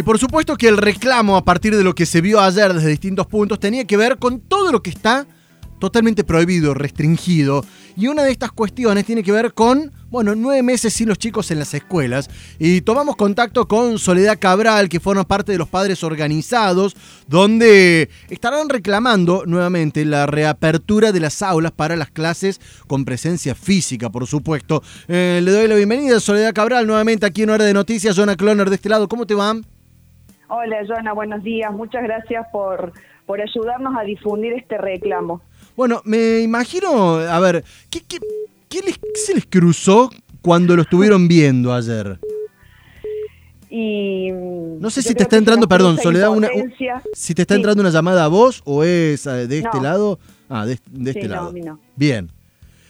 Y por supuesto que el reclamo a partir de lo que se vio ayer desde distintos puntos tenía que ver con todo lo que está totalmente prohibido, restringido. Y una de estas cuestiones tiene que ver con, bueno, nueve meses sin los chicos en las escuelas. Y tomamos contacto con Soledad Cabral, que forma parte de los padres organizados, donde estarán reclamando nuevamente la reapertura de las aulas para las clases con presencia física, por supuesto. Eh, le doy la bienvenida a Soledad Cabral nuevamente aquí en Hora de Noticias. Jonah Cloner de este lado, ¿cómo te va? Hola, Jonah, buenos días. Muchas gracias por, por ayudarnos a difundir este reclamo. Bueno, me imagino, a ver, ¿qué, se les cruzó cuando lo estuvieron viendo ayer? Y no sé si te está entrando, perdón, Soledad, una, si te está entrando una llamada a vos o es eh, de este lado. Ah, de, este lado. Bien.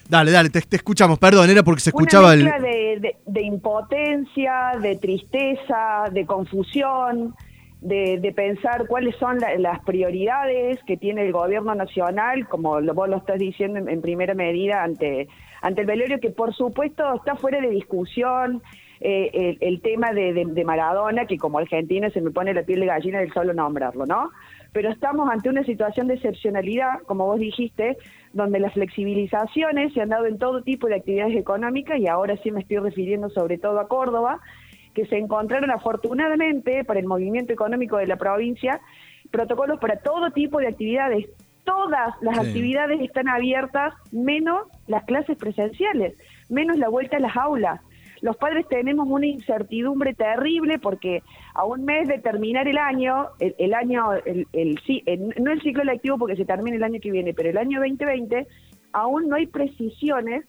Dale, dale, te, escuchamos, perdón, era porque se escuchaba una el... De, de, impotencia, de tristeza, de confusión, de, pensar cuáles son las prioridades que tiene el gobierno nacional, como lo, vos lo estás diciendo en, primera medida ante, ante el velorio, que por supuesto está fuera de discusión. Eh, el, tema de, Maradona, que como argentino se me pone la piel de gallina del solo nombrarlo, ¿no? Pero estamos ante una situación de excepcionalidad, como vos dijiste, donde las flexibilizaciones se han dado en todo tipo de actividades económicas y ahora sí me estoy refiriendo sobre todo a Córdoba, que se encontraron afortunadamente para el movimiento económico de la provincia protocolos para todo tipo de actividades. Todas las actividades están abiertas, menos las clases presenciales, menos la vuelta a las aulas. Los padres tenemos una incertidumbre terrible porque a un mes de terminar el año, el, año, el, el, no el ciclo lectivo porque se termina el año que viene, pero el año 2020, aún no hay precisiones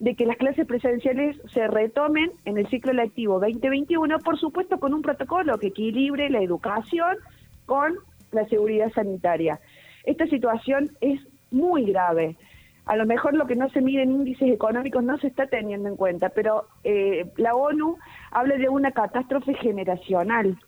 de que las clases presenciales se retomen en el ciclo lectivo 2021, por supuesto con un protocolo que equilibre la educación con la seguridad sanitaria. Esta situación es muy grave. A lo mejor lo que no se mide en índices económicos no se está teniendo en cuenta, pero eh, la ONU habla de una catástrofe generacional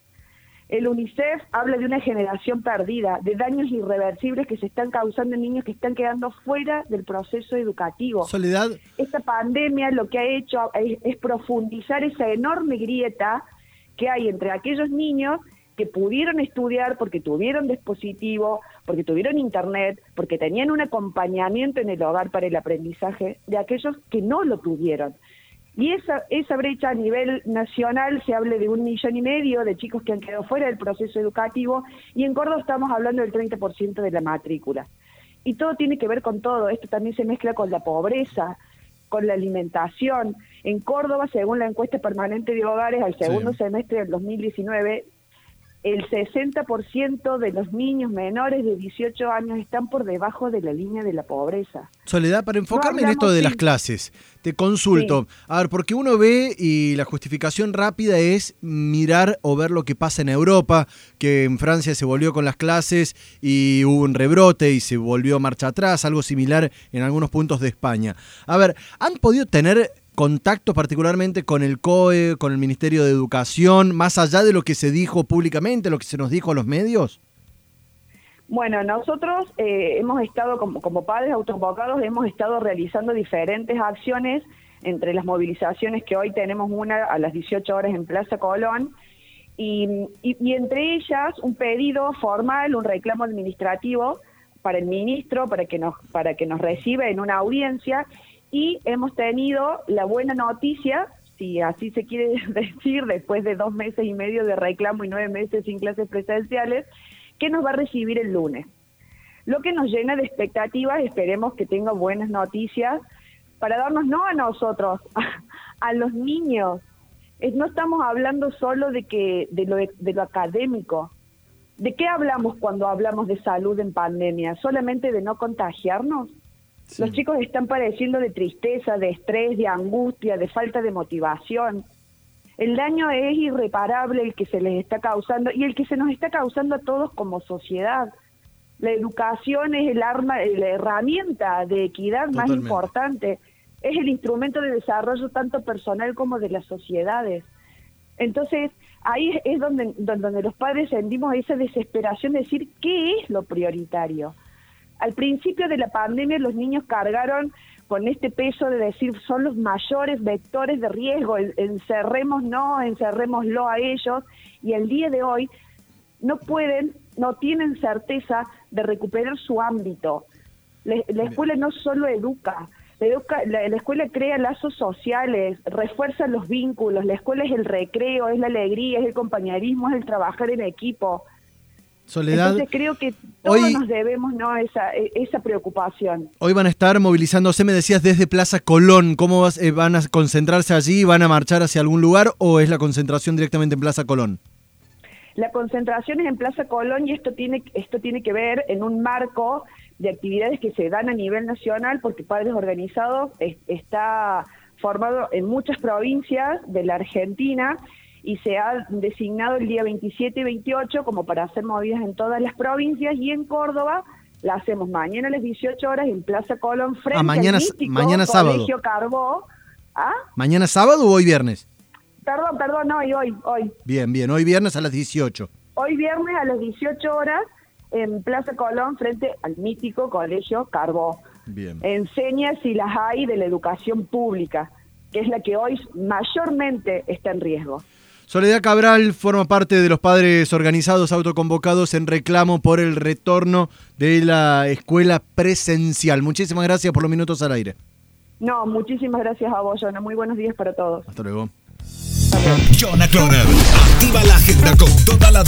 el UNICEF habla de una generación perdida, de daños irreversibles que se están causando en niños que están quedando fuera del proceso educativo. Soledad. Esta pandemia lo que ha hecho es, profundizar esa enorme grieta que hay entre aquellos niños que pudieron estudiar porque tuvieron dispositivo, porque tuvieron internet, porque tenían un acompañamiento en el hogar para el aprendizaje, de aquellos que no lo tuvieron. Y esa, esa brecha a nivel nacional se habla de un millón y medio de chicos que han quedado fuera del proceso educativo y en Córdoba estamos hablando del 30% de la matrícula. Y todo tiene que ver con todo, esto también se mezcla con la pobreza, con la alimentación. En Córdoba, según la encuesta permanente de hogares al segundo semestre del 2019, el 60% de los niños menores de 18 años están por debajo de la línea de la pobreza. Soledad, para enfocarme en esto de las clases, te consulto. A ver, porque uno ve y la justificación rápida es mirar o ver lo que pasa en Europa, que en Francia se volvió con las clases y hubo un rebrote y se volvió marcha atrás, algo similar en algunos puntos de España. A ver, ¿han podido tener contacto particularmente con el COE, con el Ministerio de Educación, más allá de lo que se dijo públicamente, lo que se nos dijo a los medios? Bueno, nosotros eh, hemos estado, como, como padres autoinvocados, hemos estado realizando diferentes acciones entre las movilizaciones que hoy tenemos una a las 18 horas en Plaza Colón, y, y, entre ellas un pedido formal, un reclamo administrativo para el ministro, para que nos, para que nos reciba en una audiencia, y hemos tenido la buena noticia, si así se quiere decir, después de dos meses y medio de reclamo y nueve meses sin clases presenciales, que nos va a recibir el lunes. Lo que nos llena de expectativas, esperemos que tenga buenas noticias para darnos no a nosotros, a, los niños. no estamos hablando solo de que de lo, de lo académico. ¿De qué hablamos cuando hablamos de salud en pandemia? ¿Solamente de no contagiarnos? Los chicos están padeciendo de tristeza, de estrés, de angustia, de falta de motivación. El daño es irreparable el que se les está causando y el que se nos está causando a todos como sociedad. La educación es el arma, la herramienta de equidad más importante. Es el instrumento de desarrollo tanto personal como de las sociedades. Entonces, ahí es donde, donde los padres sentimos esa desesperación de decir qué es lo prioritario. Al principio de la pandemia los niños cargaron con este peso de decir son los mayores vectores de riesgo, encerremos no, encerrémoslo a ellos, y el día de hoy no pueden, no tienen certeza de recuperar su ámbito. la escuela no solo educa, la, la, escuela crea lazos sociales, refuerza los vínculos, la escuela es el recreo, es la alegría, es el compañerismo, es el trabajar en equipo. Soledad. Entonces creo que todos nos debemos ¿no? esa, e, esa preocupación. Hoy van a estar movilizándose, me decías, desde Plaza Colón. ¿Cómo eh, van a concentrarse allí? ¿Van a marchar hacia algún lugar o es la concentración directamente en Plaza Colón? La concentración es en Plaza Colón y esto tiene, esto tiene que ver en un marco de actividades que se dan a nivel nacional porque Padres Organizados está formado en muchas provincias de la Argentina y se ha designado el día 27 y 28 como para hacer movidas en todas las provincias y en Córdoba la hacemos mañana a las 18 horas en Plaza Colón frente ah, mañana, al mítico mañana Colegio Carbó. ¿Ah? ¿Mañana sábado o hoy viernes? Perdón, perdón, hoy, hoy, hoy. Bien, bien, hoy viernes a las 18. Hoy viernes a las 18 horas en Plaza Colón frente al mítico Colegio Carbó. Bien. Enseña si las hay de la educación pública, que es la que hoy mayormente está en riesgo. Soledad Cabral forma parte de los padres organizados autoconvocados en reclamo por el retorno de la escuela presencial. Muchísimas gracias por los minutos al aire. No, muchísimas gracias a vos, Jonah. Muy buenos días para todos. Hasta luego. Jonah Cloner, activa la agenda con toda la